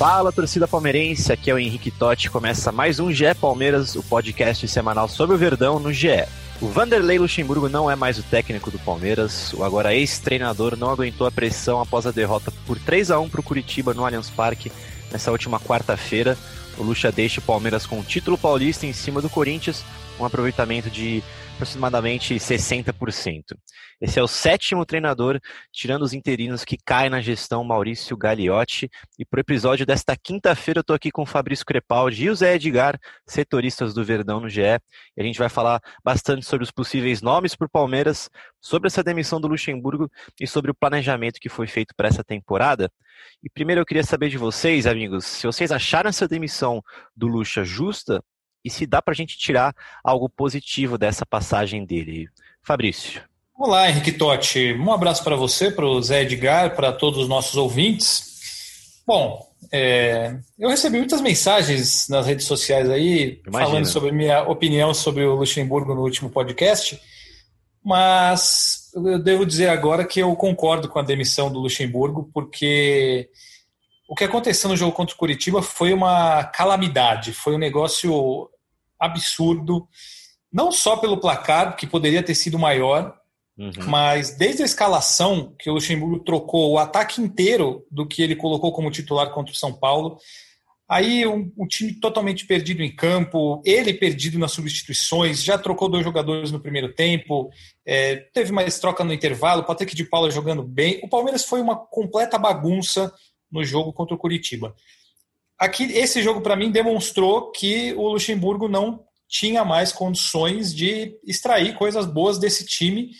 Fala, torcida palmeirense, aqui é o Henrique Totti. Começa mais um GE Palmeiras, o podcast semanal sobre o Verdão no GE. O Vanderlei Luxemburgo não é mais o técnico do Palmeiras. O agora ex-treinador não aguentou a pressão após a derrota por 3 a 1 para o Curitiba no Allianz Parque nessa última quarta-feira. O Luxa deixa o Palmeiras com o título paulista em cima do Corinthians, um aproveitamento de aproximadamente 60%. Esse é o sétimo treinador, tirando os interinos, que cai na gestão Maurício Gagliotti. E para o episódio desta quinta-feira, eu estou aqui com o Fabrício Crepaldi e o Zé Edgar, setoristas do Verdão no GE. E a gente vai falar bastante sobre os possíveis nomes para o Palmeiras, sobre essa demissão do Luxemburgo e sobre o planejamento que foi feito para essa temporada. E primeiro eu queria saber de vocês, amigos, se vocês acharam essa demissão do Luxa justa e se dá para a gente tirar algo positivo dessa passagem dele. Fabrício. Olá, Henrique Totti. Um abraço para você, para o Zé Edgar, para todos os nossos ouvintes. Bom, é, eu recebi muitas mensagens nas redes sociais aí, Imagina. falando sobre minha opinião sobre o Luxemburgo no último podcast, mas eu devo dizer agora que eu concordo com a demissão do Luxemburgo, porque o que aconteceu no jogo contra o Curitiba foi uma calamidade, foi um negócio absurdo, não só pelo placar, que poderia ter sido maior, uhum. mas desde a escalação, que o Luxemburgo trocou o ataque inteiro do que ele colocou como titular contra o São Paulo. Aí um, um, time totalmente perdido em campo, ele perdido nas substituições, já trocou dois jogadores no primeiro tempo, é, teve mais troca no intervalo, Patrick de Paula jogando bem. O Palmeiras foi uma completa bagunça no jogo contra o Curitiba. Aqui, esse jogo, para mim, demonstrou que o Luxemburgo não tinha mais condições de extrair coisas boas desse time,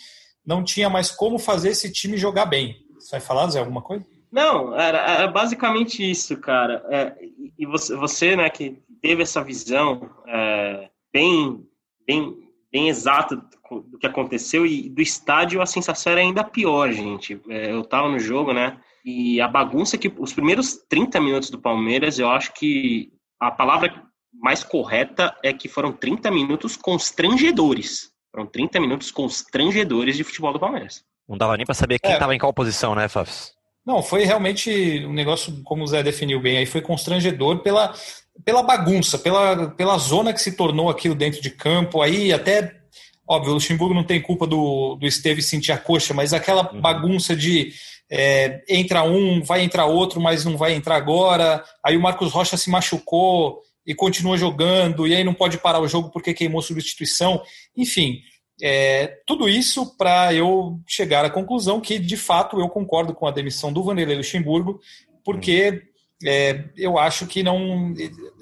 não tinha mais como fazer esse time jogar bem. Você vai falar, Zé, alguma coisa? Não, era, era basicamente isso, cara. É, e você, você, né, que teve essa visão é, bem, bem, bem exata do que aconteceu e do estádio a sensação era ainda pior, gente. É, eu tava no jogo, né? E a bagunça que os primeiros 30 minutos do Palmeiras, eu acho que a palavra mais correta é que foram 30 minutos constrangedores. Foram 30 minutos constrangedores de futebol do Palmeiras. Não dava nem para saber quem estava é. em qual posição, né, Fafs? Não, foi realmente um negócio, como o Zé definiu bem, aí foi constrangedor pela, pela bagunça, pela, pela zona que se tornou aquilo dentro de campo. Aí até, óbvio, o Luxemburgo não tem culpa do, do Esteves sentir a coxa, mas aquela uhum. bagunça de é, entra um, vai entrar outro, mas não vai entrar agora. Aí o Marcos Rocha se machucou e continua jogando, e aí não pode parar o jogo porque queimou substituição. Enfim, é, tudo isso para eu chegar à conclusão que, de fato, eu concordo com a demissão do Vanderlei Luxemburgo, porque é, eu acho que não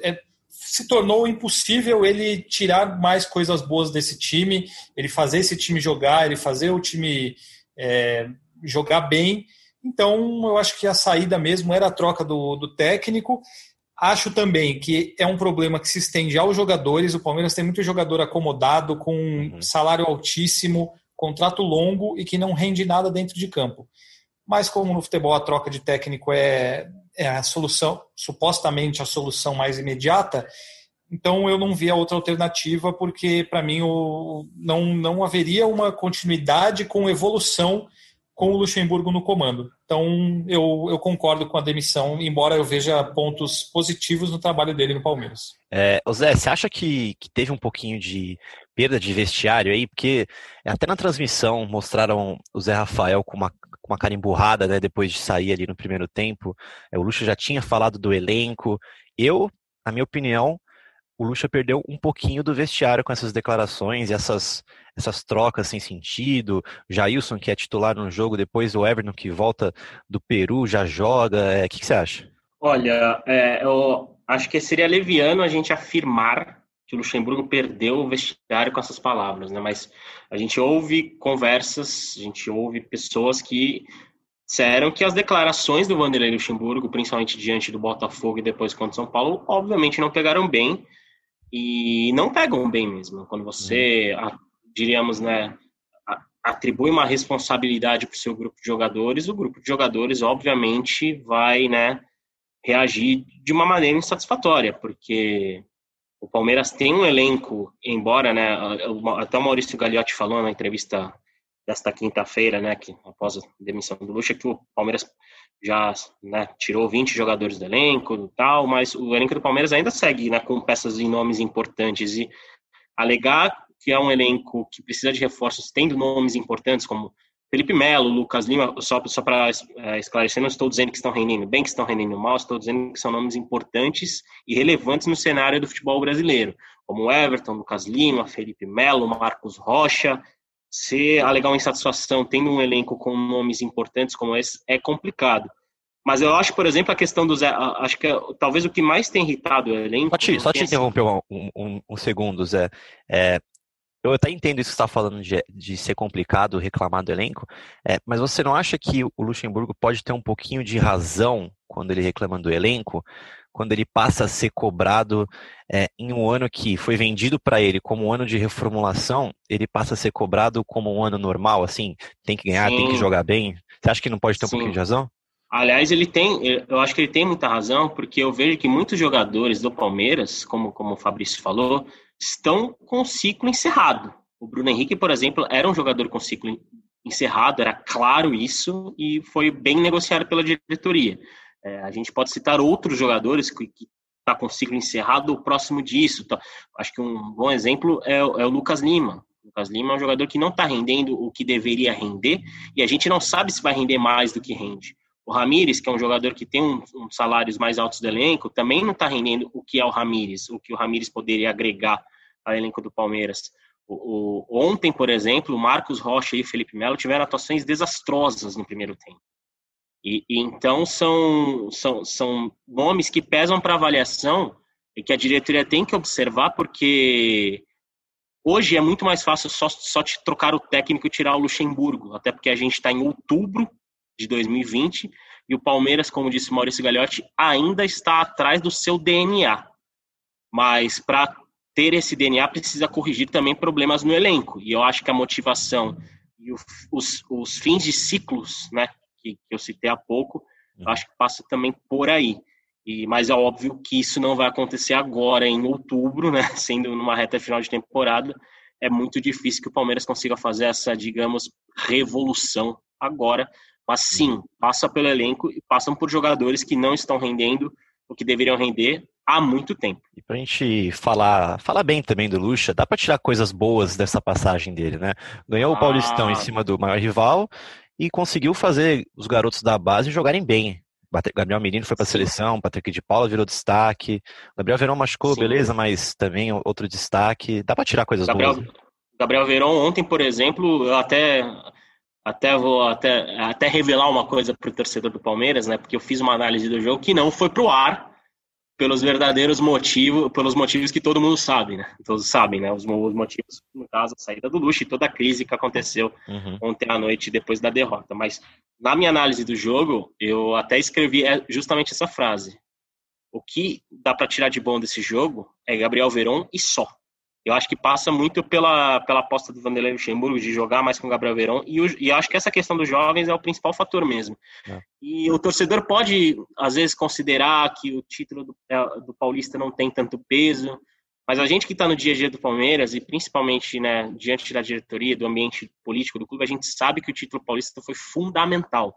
é, se tornou impossível ele tirar mais coisas boas desse time, ele fazer esse time jogar, ele fazer o time é, jogar bem. Então, eu acho que a saída mesmo era a troca do, do técnico. Acho também que é um problema que se estende aos jogadores. O Palmeiras tem muito jogador acomodado, com uhum. salário altíssimo, contrato longo e que não rende nada dentro de campo. Mas como no futebol a troca de técnico é, é a solução, supostamente a solução mais imediata, então eu não vi a outra alternativa, porque para mim o, não, não haveria uma continuidade com evolução com o Luxemburgo no comando. Então, eu, eu concordo com a demissão, embora eu veja pontos positivos no trabalho dele no Palmeiras. É, Zé, você acha que, que teve um pouquinho de perda de vestiário aí? Porque até na transmissão mostraram o Zé Rafael com uma, com uma cara emburrada, né, depois de sair ali no primeiro tempo. É, o Luxa já tinha falado do elenco. Eu, na minha opinião, o Lucha perdeu um pouquinho do vestiário com essas declarações e essas, essas trocas sem sentido. Jailson, que é titular no jogo, depois o Everton, que volta do Peru, já joga. É, o é, que, que, você acha? Olha, é, eu acho que seria leviano a gente afirmar que o Luxemburgo perdeu o vestiário com essas palavras, né? Mas a gente ouve conversas, a gente ouve pessoas que disseram que as declarações do Vanderlei Luxemburgo, principalmente diante do Botafogo e depois contra o São Paulo, obviamente não pegaram bem e não pegam bem mesmo. Quando você, uhum. diríamos, né, atribui uma responsabilidade para o seu grupo de jogadores, o grupo de jogadores, obviamente, vai, né, reagir de uma maneira insatisfatória, porque o Palmeiras tem um elenco, embora, né, até o Maurício Gagliotti falou na entrevista desta quinta-feira, né, que após a demissão do Lucha, que o Palmeiras já né, tirou 20 jogadores do elenco e tal, mas o elenco do Palmeiras ainda segue né, com peças e nomes importantes. E alegar que é um elenco que precisa de reforços tendo nomes importantes como Felipe Melo, Lucas Lima, só, só para é, esclarecer, não estou dizendo que estão rendendo bem, que estão rendendo mal, estou dizendo que são nomes importantes e relevantes no cenário do futebol brasileiro, como Everton, Lucas Lima, Felipe Melo, Marcos Rocha, se alegar uma insatisfação tendo um elenco com nomes importantes como esse é complicado. Mas eu acho, por exemplo, a questão do Zé. Acho que é, talvez o que mais tem irritado o elenco. Só te, só te interromper um, um, um, segundo, Zé. É, eu até entendo isso que você está falando de, de, ser complicado reclamar do elenco, é, mas você não acha que o Luxemburgo pode ter um pouquinho de razão quando ele reclama do elenco? Quando ele passa a ser cobrado é, em um ano que foi vendido para ele como um ano de reformulação, ele passa a ser cobrado como um ano normal, assim, tem que ganhar, Sim. tem que jogar bem. Você acha que não pode ter um pouquinho de razão? Aliás, ele tem, eu acho que ele tem muita razão, porque eu vejo que muitos jogadores do Palmeiras, como, como o Fabrício falou, estão com o ciclo encerrado. O Bruno Henrique, por exemplo, era um jogador com ciclo encerrado, era claro isso, e foi bem negociado pela diretoria. É, a gente pode citar outros jogadores que, que tá com ciclo encerrado próximo disso. Tá? Acho que um bom exemplo é, é, o Lucas Lima. O Lucas Lima é um jogador que não está rendendo o que deveria render e a gente não sabe se vai render mais do que rende. O Ramires, que é um jogador que tem um, um salários mais altos do elenco, também não está rendendo o que é o Ramires, o que o Ramires poderia agregar ao elenco do Palmeiras. O, o, ontem, por exemplo, Marcos Rocha e Felipe Melo tiveram atuações desastrosas no primeiro tempo. E, e então são, são, são nomes que pesam para avaliação e que a diretoria tem que observar, porque hoje é muito mais fácil só, só te trocar o técnico e tirar o Luxemburgo, até porque a gente está em outubro de 2020 e o Palmeiras, como disse Maurício Gagliotti, ainda está atrás do seu DNA. Mas para ter esse DNA precisa corrigir também problemas no elenco. E eu acho que a motivação e os, os fins de ciclos, né, que, que eu citei há pouco, uhum. acho que passa também por aí. E, mas é óbvio que isso não vai acontecer agora, em outubro, né, sendo numa reta final de temporada. É muito difícil que o Palmeiras consiga fazer essa, digamos, revolução agora. Mas sim, uhum. passa pelo elenco e passam por jogadores que não estão rendendo o que deveriam render há muito tempo. E pra gente falar, falar bem também do Lucha, dá para tirar coisas boas dessa passagem dele, né? Ganhou ah. o Paulistão em cima do maior rival e conseguiu fazer os garotos da base jogarem bem. Gabriel Menino foi para a seleção, Patrick de Paula virou destaque. Gabriel Verão machucou, Sim. beleza, mas também outro destaque. Dá para tirar coisas Gabriel, boas. Gabriel Verão ontem, por exemplo, eu até até vou até, até revelar uma coisa para o torcedor do Palmeiras, né? Porque eu fiz uma análise do jogo que não foi para o ar, pelos verdadeiros motivos, pelos motivos que todo mundo sabe, né? Todos sabem, né? Os, os motivos, no caso, a saída do Luxo e toda a crise que aconteceu uhum. ontem à noite depois da derrota. Mas na minha análise do jogo, eu até escrevi é justamente essa frase. O que dá para tirar de bom desse jogo é Gabriel Veron e só. Eu acho que passa muito pela, pela aposta do Vanderlei Luxemburgo de jogar mais com o Gabriel Verón e, e acho que essa questão dos jovens é o principal fator mesmo. É. E o torcedor pode, às vezes, considerar que o título do, é, do Paulista não tem tanto peso, mas a gente que está no dia a dia do Palmeiras e principalmente né, diante da diretoria, do ambiente político do clube, a gente sabe que o título paulista foi fundamental.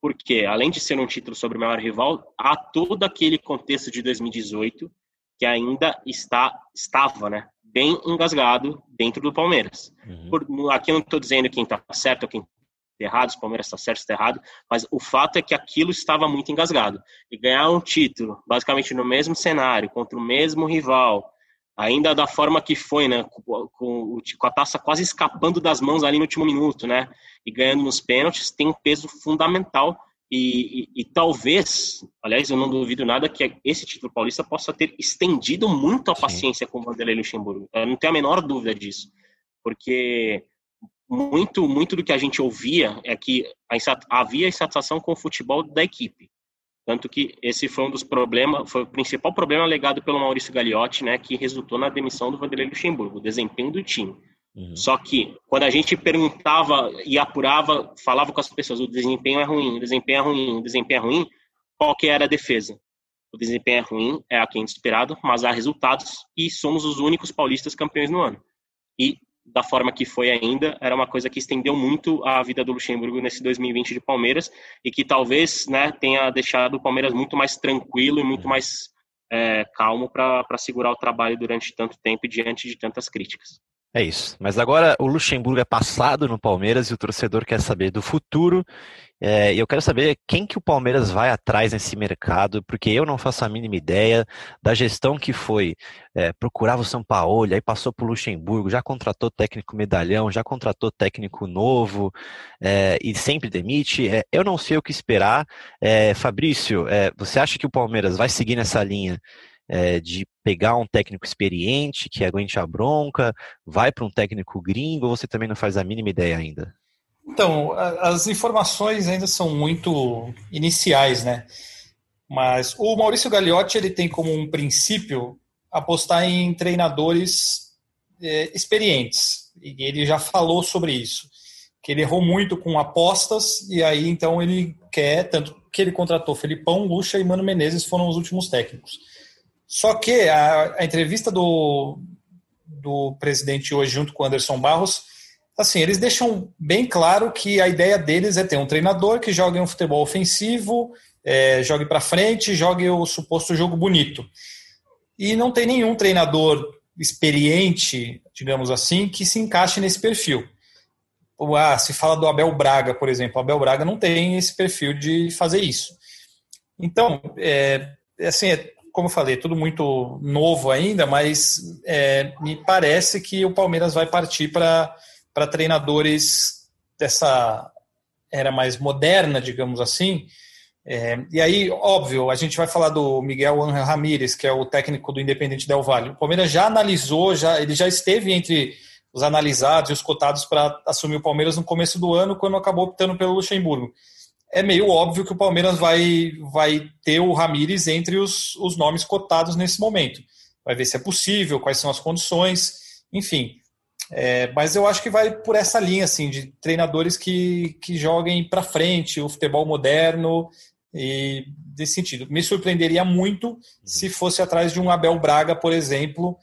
Porque, além de ser um título sobre o maior rival, há todo aquele contexto de 2018 que ainda está estava, né, bem engasgado dentro do Palmeiras. Uhum. Por, aqui eu não estou dizendo quem está certo ou quem está errado, se o Palmeiras está certo ou está errado, mas o fato é que aquilo estava muito engasgado. E ganhar um título, basicamente no mesmo cenário, contra o mesmo rival, ainda da forma que foi, né, com, com, com, a taça quase escapando das mãos ali no último minuto, né, e ganhando nos pênaltis, tem um peso fundamental e, e, e, talvez, aliás, eu não duvido nada que esse título paulista possa ter estendido muito a paciência Sim. com o Vanderlei Luxemburgo. Eu não tenho a menor dúvida disso. Porque muito, muito do que a gente ouvia é que havia insatisfação com o futebol da equipe. Tanto que esse foi um dos problemas, foi o principal problema alegado pelo Maurício Gagliotti, né, que resultou na demissão do Vanderlei Luxemburgo, o desempenho do time. Uhum. Só que, quando a gente perguntava e apurava, falava com as pessoas, o desempenho é ruim, o desempenho é ruim, o desempenho é ruim, qual que era a defesa? O desempenho é ruim, é a quem esperado, mas há resultados e somos os únicos paulistas campeões no ano. E da forma que foi ainda, era uma coisa que estendeu muito a vida do Luxemburgo nesse 2020 de Palmeiras e que talvez né, tenha deixado o Palmeiras muito mais tranquilo e muito mais é, calmo para segurar o trabalho durante tanto tempo e diante de tantas críticas. É isso. Mas agora o Luxemburgo é passado no Palmeiras e o torcedor quer saber do futuro. É, e eu quero saber quem que o Palmeiras vai atrás nesse mercado, porque eu não faço a mínima ideia da gestão que foi. É, procurava o São Paulo, aí passou para o Luxemburgo, já contratou técnico medalhão, já contratou técnico novo é, e sempre demite. É, eu não sei o que esperar. É, Fabrício, é, você acha que o Palmeiras vai seguir nessa linha? É, de pegar um técnico experiente que aguente a bronca, vai para um técnico gringo, ou você também não faz a mínima ideia ainda? Então, as informações ainda são muito iniciais, né? Mas o Maurício Gagliotti ele tem como um princípio apostar em treinadores é, experientes. E ele já falou sobre isso, que ele errou muito com apostas e aí então ele quer tanto que ele contratou Felipão, Lucha e Mano Menezes foram os últimos técnicos. Só que a, a entrevista do, do presidente hoje, junto com o Anderson Barros, assim, eles deixam bem claro que a ideia deles é ter um treinador que jogue um futebol ofensivo, é, jogue para frente, jogue o suposto jogo bonito. E não tem nenhum treinador experiente, digamos assim, que se encaixe nesse perfil. Ah, se fala do Abel Braga, por exemplo. Abel Braga não tem esse perfil de fazer isso. Então, é, assim, é, como eu falei, tudo muito novo ainda, mas é, me parece que o Palmeiras vai partir para treinadores dessa era mais moderna, digamos assim. É, e aí, óbvio, a gente vai falar do Miguel Angel Ramírez, que é o técnico do Independente Del Valle. O Palmeiras já analisou, já, ele já esteve entre os analisados e os cotados para assumir o Palmeiras no começo do ano, quando acabou optando pelo Luxemburgo é meio óbvio que o Palmeiras vai, vai ter o Ramires entre os, os nomes cotados nesse momento. Vai ver se é possível, quais são as condições, enfim. É, mas eu acho que vai por essa linha assim de treinadores que, que joguem para frente o futebol moderno e desse sentido. Me surpreenderia muito se fosse atrás de um Abel Braga, por exemplo,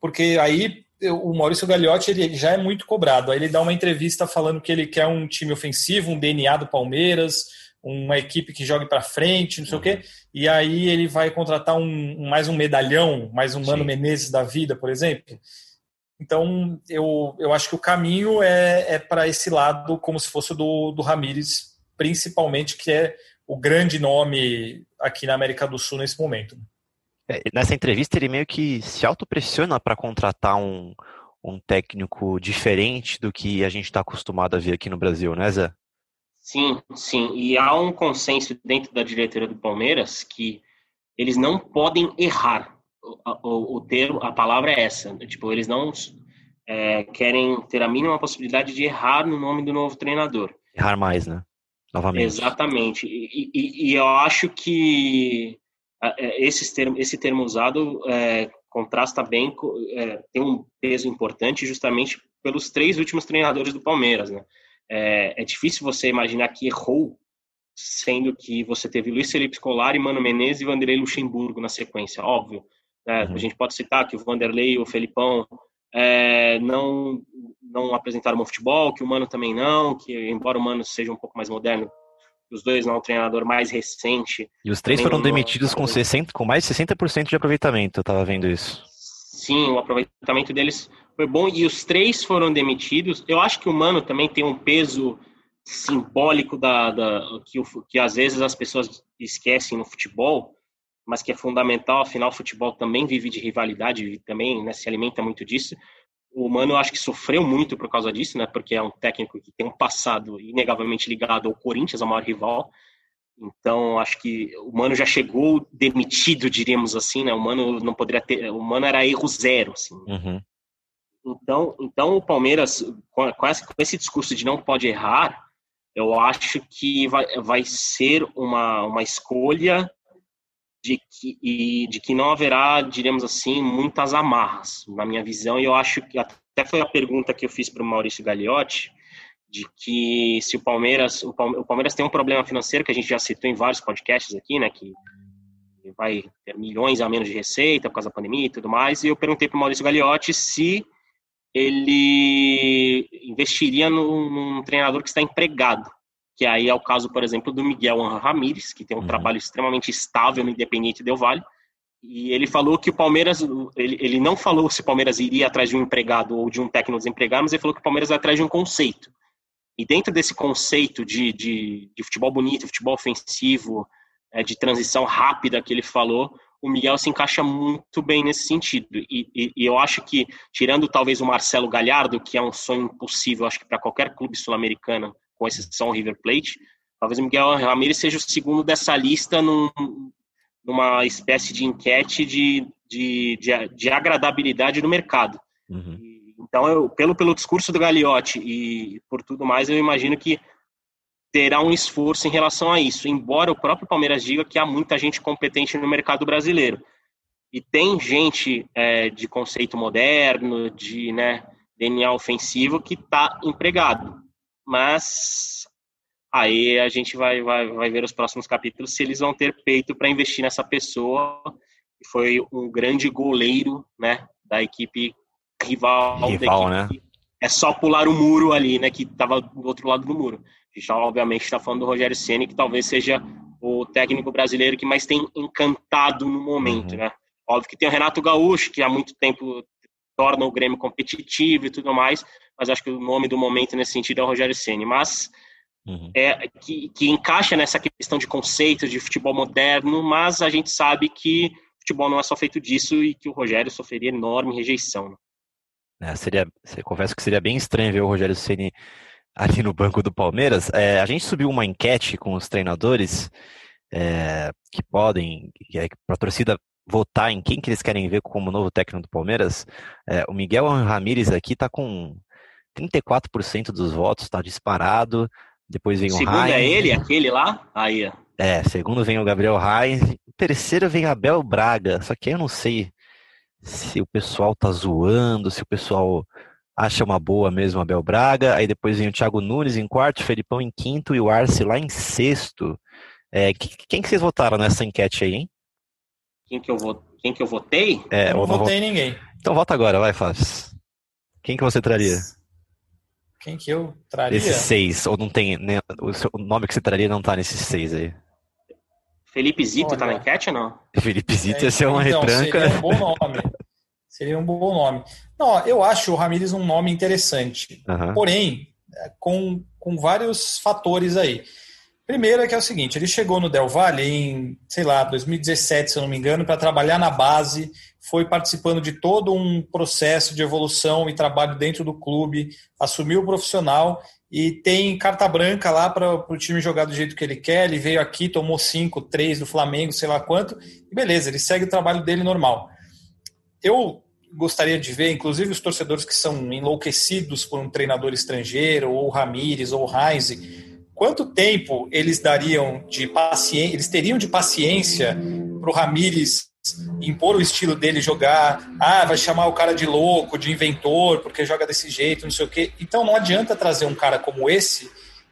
porque aí o Maurício Gagliotti ele já é muito cobrado. Aí ele dá uma entrevista falando que ele quer um time ofensivo, um DNA do Palmeiras, uma equipe que jogue para frente, não sei uhum. o quê. E aí ele vai contratar um, mais um medalhão, mais um Mano Sim. Menezes da vida, por exemplo. Então eu, eu acho que o caminho é, é para esse lado, como se fosse do, do Ramires, principalmente, que é o grande nome aqui na América do Sul nesse momento. É, nessa entrevista, ele meio que se autopressiona para contratar um, um técnico diferente do que a gente está acostumado a ver aqui no Brasil, né, Zé? Sim, sim. E há um consenso dentro da diretoria do Palmeiras que eles não podem errar. O, o, o termo, a palavra é essa. Tipo, eles não é, querem ter a mínima possibilidade de errar no nome do novo treinador. Errar mais, né? Novamente. Exatamente. E, e, e eu acho que esse termo, esse termo usado é, contrasta bem, é, tem um peso importante justamente pelos três últimos treinadores do Palmeiras, né? É, é, difícil você imaginar que errou, sendo que você teve Luiz Felipe Scolari, Mano Menezes e Vanderlei Luxemburgo na sequência, óbvio. Né? Uhum. A gente pode citar que o Vanderlei e o Felipão é, não, não apresentaram bom futebol, que o Mano também não, que embora o Mano seja um pouco mais moderno, os dois não o treinador mais recente. E os três foram demitidos com, 60, com mais de 60% de aproveitamento, eu estava vendo isso. Sim, o aproveitamento deles foi bom e os três foram demitidos. Eu acho que o Mano também tem um peso simbólico da, da que, que às vezes as pessoas esquecem no futebol, mas que é fundamental. Afinal, o futebol também vive de rivalidade e também né, se alimenta muito disso. O Mano, eu acho que sofreu muito por causa disso, né? Porque é um técnico que tem um passado inegavelmente ligado ao Corinthians, a maior rival. Então, acho que o Mano já chegou demitido, diríamos assim, né? O Mano não poderia ter. O Mano era erro zero, assim. Uhum. então, então o Palmeiras, com, com esse discurso de não pode errar, eu acho que vai, vai ser uma, uma escolha de que, e, de que não haverá, diremos assim, muitas amarras, na minha visão, e eu acho que até foi a pergunta que eu fiz para o Maurício Gagliotti, de que se o Palmeiras, o Palmeiras tem um problema financeiro que a gente já citou em vários podcasts aqui, né, que vai ter milhões a menos de receita por causa da pandemia e tudo mais, e eu perguntei para o Maurício Gagliotti se ele investiria num, num, treinador que está empregado, que aí é o caso, por exemplo, do Miguel Ramírez, que tem um uhum. trabalho extremamente estável no Independente Del Vale, e ele falou que o Palmeiras, ele, ele não falou se o Palmeiras iria atrás de um empregado ou de um técnico desempregado, mas ele falou que o Palmeiras vai atrás de um conceito. E dentro desse conceito de, de, de futebol bonito, futebol ofensivo, é, de transição rápida que ele falou, o Miguel se encaixa muito bem nesse sentido. E, e, e, eu acho que, tirando talvez o Marcelo Galhardo, que é um sonho impossível, acho que para qualquer clube sul-americano, com exceção River Plate, talvez o Miguel Ramirez seja o segundo dessa lista num, numa espécie de enquete de, de, de, de agradabilidade no mercado. Uhum. Então, eu, pelo, pelo discurso do Gagliotti e por tudo mais, eu imagino que terá um esforço em relação a isso, embora o próprio Palmeiras diga que há muita gente competente no mercado brasileiro. E tem gente é, de conceito moderno, de né, DNA ofensivo, que está empregado. Mas aí a gente vai, vai, vai ver os próximos capítulos se eles vão ter peito para investir nessa pessoa, que foi um grande goleiro né, da equipe rival, rival né? é só pular o muro ali, né, que estava do outro lado do muro. A gente, obviamente, está falando do Rogério Ceni, que talvez seja o técnico brasileiro que mais tem encantado no momento, uhum. né? Óbvio que tem o Renato Gaúcho, que há muito tempo torna o Grêmio competitivo e tudo mais, mas acho que o nome do momento nesse sentido é o Rogério Ceni. Mas uhum. é que, que encaixa nessa questão de conceitos de futebol moderno, mas a gente sabe que futebol não é só feito disso e que o Rogério sofreria enorme rejeição. Né? É, seria, confesso que seria bem estranho ver o Rogério Ceni ali no banco do Palmeiras. É, a gente subiu uma enquete com os treinadores é, que podem, que é, para a torcida votar em quem que eles querem ver como novo técnico do Palmeiras. É, o Miguel Ramírez aqui está com 34% dos votos, está disparado. Depois vem o Segundo Heinz. é ele, aquele lá? Aí. É, segundo vem o Gabriel Reis. Terceiro vem Abel Braga. Só que eu não sei se o pessoal tá zoando, se o pessoal acha uma boa mesmo Abel Braga. Aí depois vem o Thiago Nunes em quarto, o Felipão em quinto e o Arce lá em sexto. É, quem que vocês votaram nessa enquete aí, hein? Quem que eu, vot... quem que eu votei? É, eu não votei vot... ninguém. Então vota agora, vai, Fábio. Quem que você traria? Quem que eu traria? Esses seis, ou não tem, né, o, seu, o nome que você traria não tá nesses seis aí. Felipe Zito Olha, tá na enquete ou não? Felipe Zito é, ia ser uma então, retranca. Seria um bom nome. seria um bom nome. Não, eu acho o Ramires um nome interessante. Uhum. Porém, é, com, com vários fatores aí. Primeiro é que é o seguinte, ele chegou no Del Valle em, sei lá, 2017, se eu não me engano, para trabalhar na base, foi participando de todo um processo de evolução e trabalho dentro do clube, assumiu o profissional e tem carta branca lá para o time jogar do jeito que ele quer. Ele veio aqui, tomou cinco, três do Flamengo, sei lá quanto, e beleza, ele segue o trabalho dele normal. Eu gostaria de ver, inclusive os torcedores que são enlouquecidos por um treinador estrangeiro, ou Ramires, ou Heinz, quanto tempo eles dariam de paciência, eles teriam de paciência para o Ramires impor o estilo dele jogar, ah, vai chamar o cara de louco, de inventor, porque joga desse jeito, não sei o quê. Então não adianta trazer um cara como esse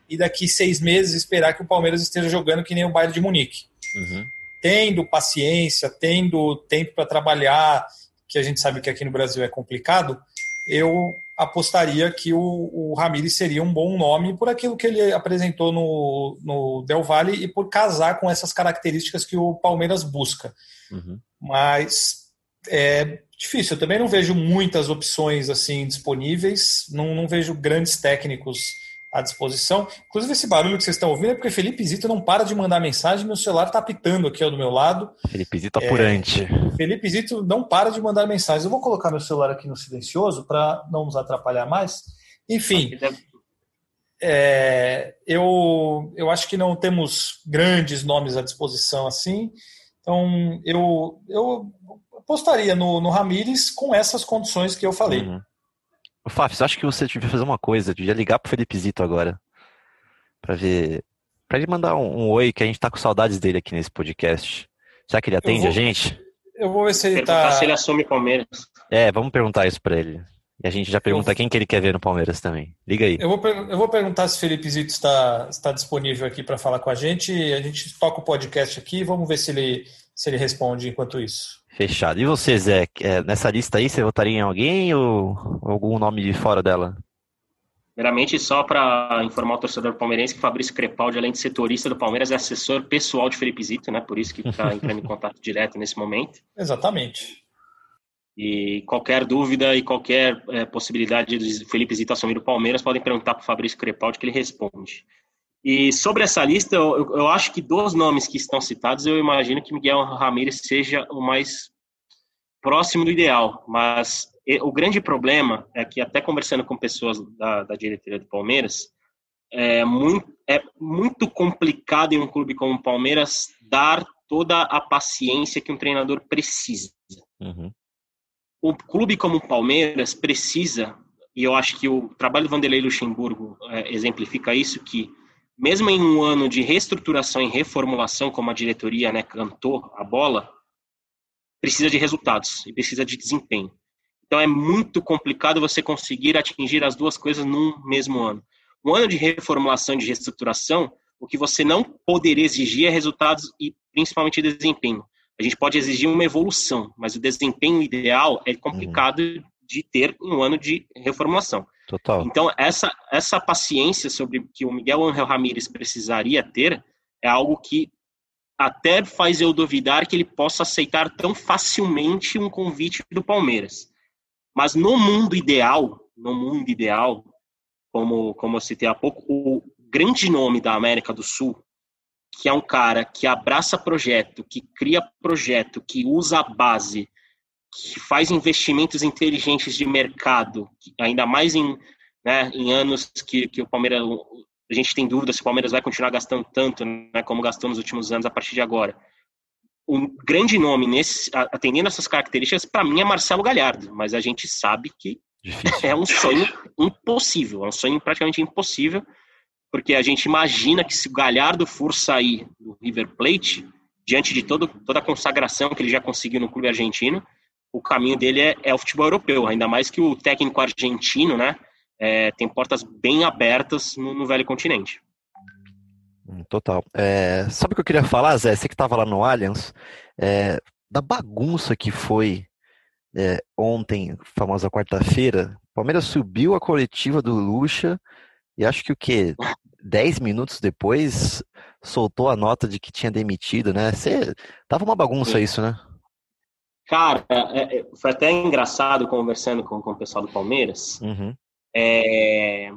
e daqui seis meses esperar que o Palmeiras esteja jogando que nem o Bayern de Munique. Uhum. Tendo paciência, tendo tempo para trabalhar, que a gente sabe que aqui no Brasil é complicado, eu apostaria que o, o Ramires seria um bom nome por aquilo que ele apresentou no, no Del Valle e por casar com essas características que o Palmeiras busca. Uhum. Mas é difícil. Eu também não vejo muitas opções assim disponíveis. Não, não vejo grandes técnicos à disposição. Inclusive, esse barulho que vocês estão ouvindo é porque Felipe Zito não para de mandar mensagem, meu celular está apitando aqui ao do meu lado. Felipe Zito apurante. É, Felipe Zito não para de mandar mensagens. Eu vou colocar meu celular aqui no silencioso para não nos atrapalhar mais. Enfim, é, eu, eu acho que não temos grandes nomes à disposição assim. Então, eu, eu apostaria no, no Ramires com essas condições que eu falei. Uhum. Fábio, acho que você devia fazer uma coisa, devia ligar pro Felipe Zito agora. Pra ver. Pra ele mandar um, um oi, que a gente tá com saudades dele aqui nesse podcast. Será que ele atende vou, a gente? Eu vou ver se ele Perguntar tá. se ele assume Palmeiras. É, vamos perguntar isso pra ele. E a gente já pergunta Eu- quem que ele quer ver no Palmeiras também. Liga aí. Eu vou, eu vou perguntar se o Felipe Zito está, está disponível aqui para falar com a gente. A gente toca o podcast aqui e vamos ver se ele, se ele responde enquanto isso. Fechado. E você, Zé? É, nessa lista aí, você votaria em alguém ou algum nome de fora dela? Primeiramente, só para informar o torcedor palmeirense que Fabrício Crepaldi, além de setorista do Palmeiras, é assessor pessoal de Felipe Zito, né? Por isso que está entrando em contato direto nesse momento. Exatamente. E qualquer dúvida e qualquer é, possibilidade de Felipe Zito assumir o Palmeiras, podem perguntar para o Fabrício Crepaldi que ele responde. E sobre essa lista, eu, eu acho que dos nomes que estão citados, eu imagino que Miguel Ramírez seja o mais próximo do ideal. Mas o grande problema é que, até conversando com pessoas da, da diretoria do Palmeiras, é muito, é muito complicado em um clube como o Palmeiras dar toda a paciência que um treinador precisa Uhum. O clube como o Palmeiras precisa, e eu acho que o trabalho do Vanderlei Luxemburgo é, exemplifica isso, que mesmo em um ano de reestruturação e reformulação, como a diretoria né, cantou a bola, precisa de resultados e precisa de desempenho. Então é muito complicado você conseguir atingir as duas coisas num mesmo ano. Um ano de reformulação e de reestruturação, o que você não poderia exigir é resultados e principalmente desempenho. A gente pode exigir uma evolução, mas o desempenho ideal é complicado de ter em um ano de reformulação. Total. Então, essa, essa paciência sobre que o Miguel Angel Ramírez precisaria ter é algo que até faz eu duvidar que ele possa aceitar tão facilmente um convite do Palmeiras. Mas no mundo ideal, no mundo ideal, como, como eu citei há pouco, o grande nome da América do Sul, que é um cara que abraça projeto, que cria projeto, que usa a base, que faz investimentos inteligentes de mercado, ainda mais em, né, em anos que, que o Palmeiras. A gente tem dúvida se o Palmeiras vai continuar gastando tanto né, como gastou nos últimos anos a partir de agora. Um grande nome nesse, atendendo essas características, para mim, é Marcelo Galhardo, mas a gente sabe que Difícil. é um sonho impossível, é um sonho praticamente impossível, porque a gente imagina que se o Galhardo for sair do River Plate, diante de todo, toda a consagração que ele já conseguiu no clube argentino, o caminho dele é, é o futebol europeu, ainda mais que o técnico argentino, né, é, tem portas bem abertas no, no velho continente. Hum, Total. É, sabe o que eu queria falar, Zé? Você que estava lá no Allianz, é, da bagunça que foi é, ontem, famosa quarta-feira, Palmeiras subiu a coletiva do Lucha e acho que o quê? Dez minutos depois soltou a nota de que tinha demitido, né? Você, tava uma bagunça isso, né? Cara, é, é, foi até engraçado conversando com, com o pessoal do Palmeiras, Uhum. é,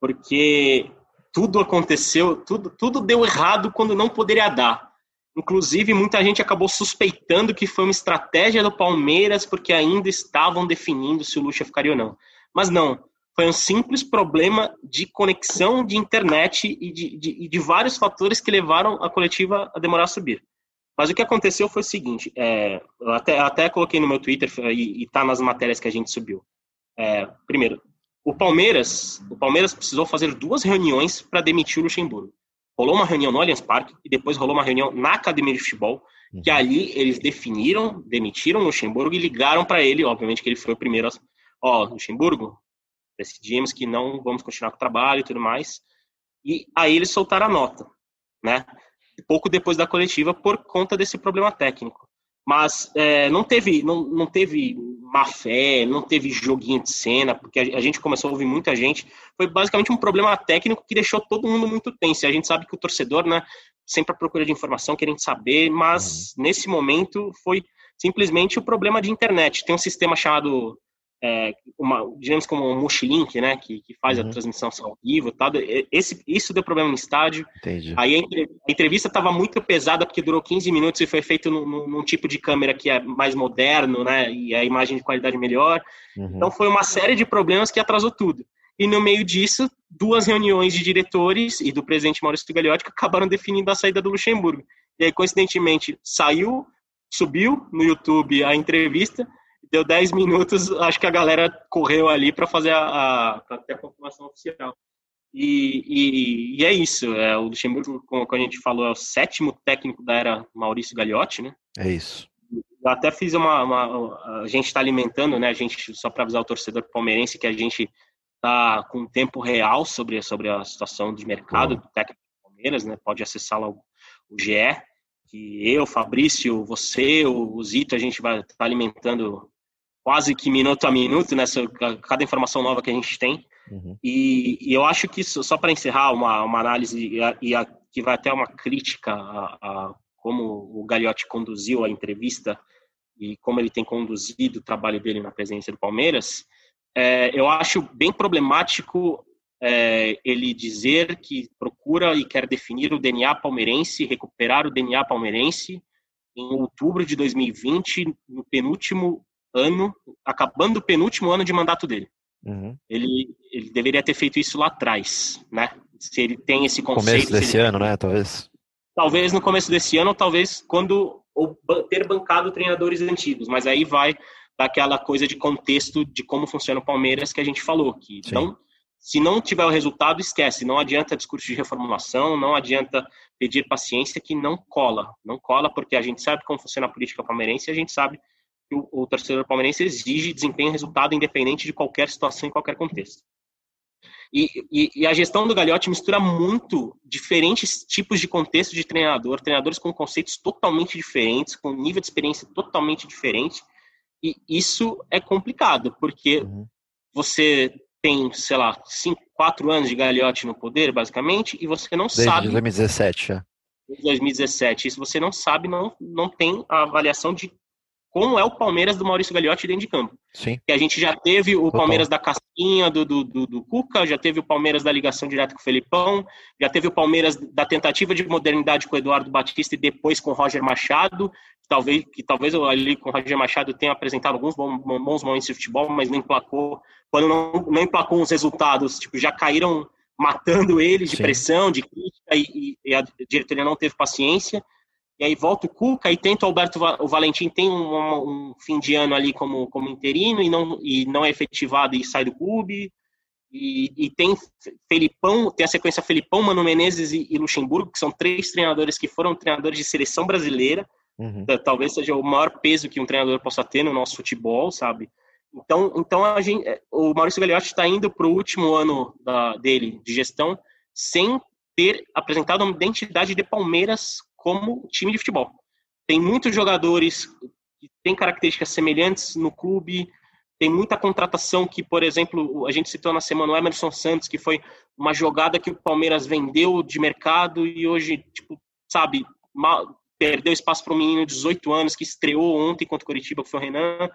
porque tudo aconteceu, tudo, tudo deu errado quando não poderia dar. Inclusive, muita gente acabou suspeitando que foi uma estratégia do Palmeiras porque ainda estavam definindo se o Lucha ficaria ou não. Mas não, foi um simples problema de conexão de internet e de, de, de vários fatores que levaram a coletiva a demorar a subir. Mas o que aconteceu foi o seguinte, é, eu até, até coloquei no meu Twitter e está nas matérias que a gente subiu. É, primeiro, o Palmeiras, o Palmeiras precisou fazer duas reuniões para demitir o Luxemburgo. Rolou uma reunião no Allianz Parque e depois rolou uma reunião na academia de futebol, que ali eles definiram, demitiram o Luxemburgo e ligaram para ele, obviamente que ele foi o primeiro, ó, oh, Luxemburgo, decidimos que não vamos continuar com o trabalho e tudo mais. E aí eles soltaram a nota, né? Pouco depois da coletiva por conta desse problema técnico. Mas é, não teve não, não teve má fé, não teve joguinho de cena, porque a, a, gente começou a ouvir muita gente. Foi basicamente um problema técnico que deixou todo mundo muito tenso. E a gente sabe que o torcedor, né, sempre à procura de informação, querendo saber, mas uhum. nesse momento foi simplesmente o problema de internet. Tem um sistema chamado é, uma, digamos como um Mushlink, né, que, que faz uhum. a transmissão ao vivo, tal. Esse, isso deu problema no estádio. Entendi. Aí a entrevista estava muito pesada porque durou 15 minutos e foi feito num, num, tipo de câmera que é mais moderno, né, e a imagem de qualidade melhor. Uhum. Então foi uma série de problemas que atrasou tudo. E no meio disso, duas reuniões de diretores e do presidente Maurício Gagliotti que acabaram definindo a saída do Luxemburgo. E aí, coincidentemente, saiu, subiu no YouTube a entrevista deu 10 minutos, acho que a galera correu ali para fazer a, a, a confirmação oficial. E, e, e, é isso. É, o Luxemburgo, como a gente falou, é o sétimo técnico da era Maurício Gagliotti, né? É isso. Eu até fiz uma. uma a gente está alimentando, né? A gente, só para avisar o torcedor palmeirense que a gente está com tempo real sobre, sobre a situação de mercado do técnico do Palmeiras, né? Pode acessar lá o, o GE, que eu, Fabrício, você, o Zito, a gente vai estar tá alimentando quase que minuto a minuto nessa cada informação nova que a gente tem. Uhum. E, e, eu acho que isso, só para encerrar uma, uma análise e, a, e a, que vai até uma crítica a, a, como o Gagliotti conduziu a entrevista e como ele tem conduzido o trabalho dele na presidência do Palmeiras, é, eu acho bem problemático é, ele dizer que procura e quer definir o DNA palmeirense, recuperar o DNA palmeirense em outubro de 2020, no penúltimo ano, acabando o penúltimo ano de mandato dele. Uhum. Ele, ele deveria ter feito isso lá atrás, né? Se ele tem esse conceito. Começo desse ele... ano, né? Talvez. Talvez no começo desse ano, ou talvez quando ou ter bancado treinadores antigos, mas aí vai daquela coisa de contexto de como funciona o Palmeiras que a gente falou, que então se não tiver o resultado, esquece. Não adianta discurso de reformulação, não adianta pedir paciência que não cola. Não cola porque a gente sabe como funciona a política palmeirense e a gente sabe que o, o torcedor palmeirense exige desempenho e resultado independente de qualquer situação em qualquer contexto. E, e, e, a gestão do Gagliotti mistura muito diferentes tipos de contexto de treinador, treinadores com conceitos totalmente diferentes, com nível de experiência totalmente diferente. E isso é complicado, porque uhum. você tem, sei lá, cinco, quatro anos de Gagliotti no poder, basicamente, e você não Desde sabe. 2017, já. 2017. Isso você não sabe, não, não tem a avaliação de como é o Palmeiras do Maurício Gagliotti dentro de campo. Sim. Que a gente já teve o Total. Palmeiras da casquinha do, do, do, do, Cuca, já teve o Palmeiras da ligação direta com o Felipão, já teve o Palmeiras da tentativa de modernidade com o Eduardo Batista e depois com o Roger Machado, que talvez, que talvez ali com o Roger Machado tenha apresentado alguns bons momentos de futebol, mas não emplacou. Quando não, não emplacou os resultados, tipo, já caíram matando ele de Sim. pressão, de crítica, e, e a diretoria não teve paciência e aí volta o Cuca e tenta o Alberto o Valentim tem um, um, fim de ano ali como, como interino e não, e não é efetivado e sai do clube. E, e tem Felipão, tem a sequência Felipão, Mano Menezes e, e, Luxemburgo, que são três treinadores que foram treinadores de seleção brasileira. Uhum. Talvez seja o maior peso que um treinador possa ter no nosso futebol, sabe? Então, então a gente, o Maurício Gagliotti está indo para o último ano da, dele de gestão sem ter apresentado uma identidade de Palmeiras como time de futebol. Tem muitos jogadores que têm características semelhantes no clube, tem muita contratação que, por exemplo, a gente citou na semana o Emerson Santos, que foi uma jogada que o Palmeiras vendeu de mercado e hoje, tipo, sabe, mal, perdeu espaço para um menino de 18 anos que estreou ontem contra o Curitiba, que foi o Renan.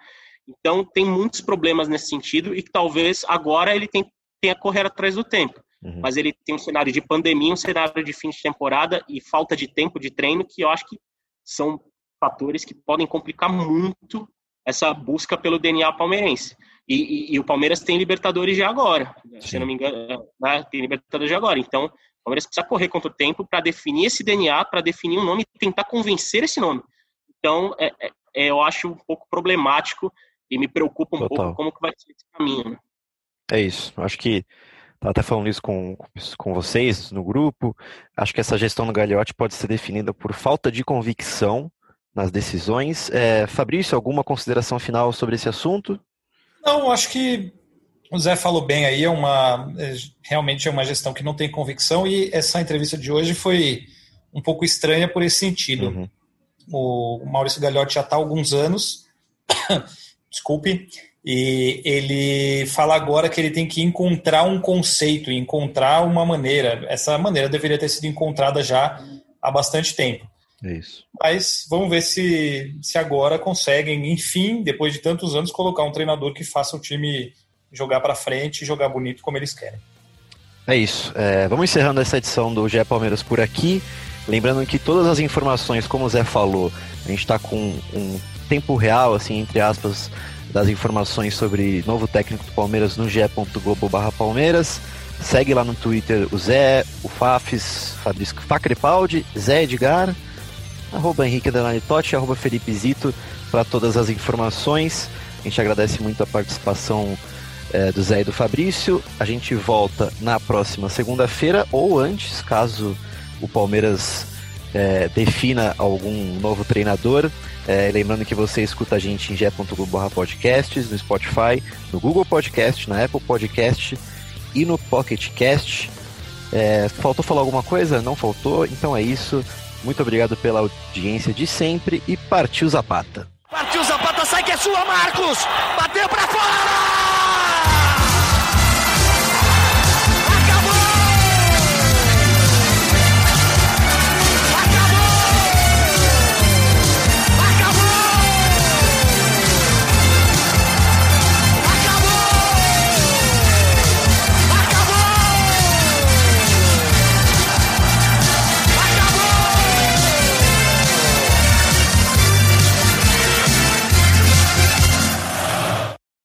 Então, tem muitos problemas nesse sentido e que talvez agora ele tenha que correr atrás do tempo. Uhum. Mas ele tem um cenário de pandemia, um cenário de fim de temporada e falta de tempo de treino, que eu acho que são fatores que podem complicar muito essa busca pelo DNA palmeirense. E, e, e o Palmeiras tem Libertadores já agora, Sim. se não me engano, né? tem Libertadores já agora. Então, o Palmeiras precisa correr contra o tempo para definir esse DNA, para definir um nome e tentar convencer esse nome. Então, é, é, é, eu acho um pouco problemático e me preocupa um Total. pouco como que vai ser esse caminho. Né? É isso. Acho que Estava até falando isso com, com vocês no grupo. Acho que essa gestão do Gagliotti pode ser definida por falta de convicção nas decisões. É, Fabrício, alguma consideração final sobre esse assunto? Não, acho que o Zé falou bem aí, é uma é, realmente é uma gestão que não tem convicção e essa entrevista de hoje foi um pouco estranha por esse sentido. Uhum. O Maurício Gagliotti já está há alguns anos, desculpe, e ele fala agora que ele tem que encontrar um conceito, encontrar uma maneira. Essa maneira deveria ter sido encontrada já há bastante tempo. É isso. Mas vamos ver se, se agora conseguem, enfim, depois de tantos anos, colocar um treinador que faça o time jogar para frente e jogar bonito como eles querem. É isso. É, vamos encerrando essa edição do GE Palmeiras por aqui. Lembrando que todas as informações, como o Zé falou, a gente está com um tempo real, assim, entre aspas, das informações sobre novo técnico do Palmeiras no ge.globo Palmeiras. Segue lá no Twitter o Zé, o Fafis, Fabrício Facrepaldi, Zé Edgar, arroba Henrique Totti, arroba Felipe Zito para todas as informações. A gente agradece muito a participação é, do Zé e do Fabrício. A gente volta na próxima segunda-feira ou antes, caso o Palmeiras é, defina algum novo treinador. É, lembrando que você escuta a gente em g.globo podcasts, no Spotify, no Google Podcast, na Apple Podcast e no Pocket Cast. É, faltou falar alguma coisa? Não faltou? Então é isso. Muito obrigado pela audiência de sempre e partiu Zapata. Partiu Zapata, sai que é sua, Marcos! Bateu pra fora!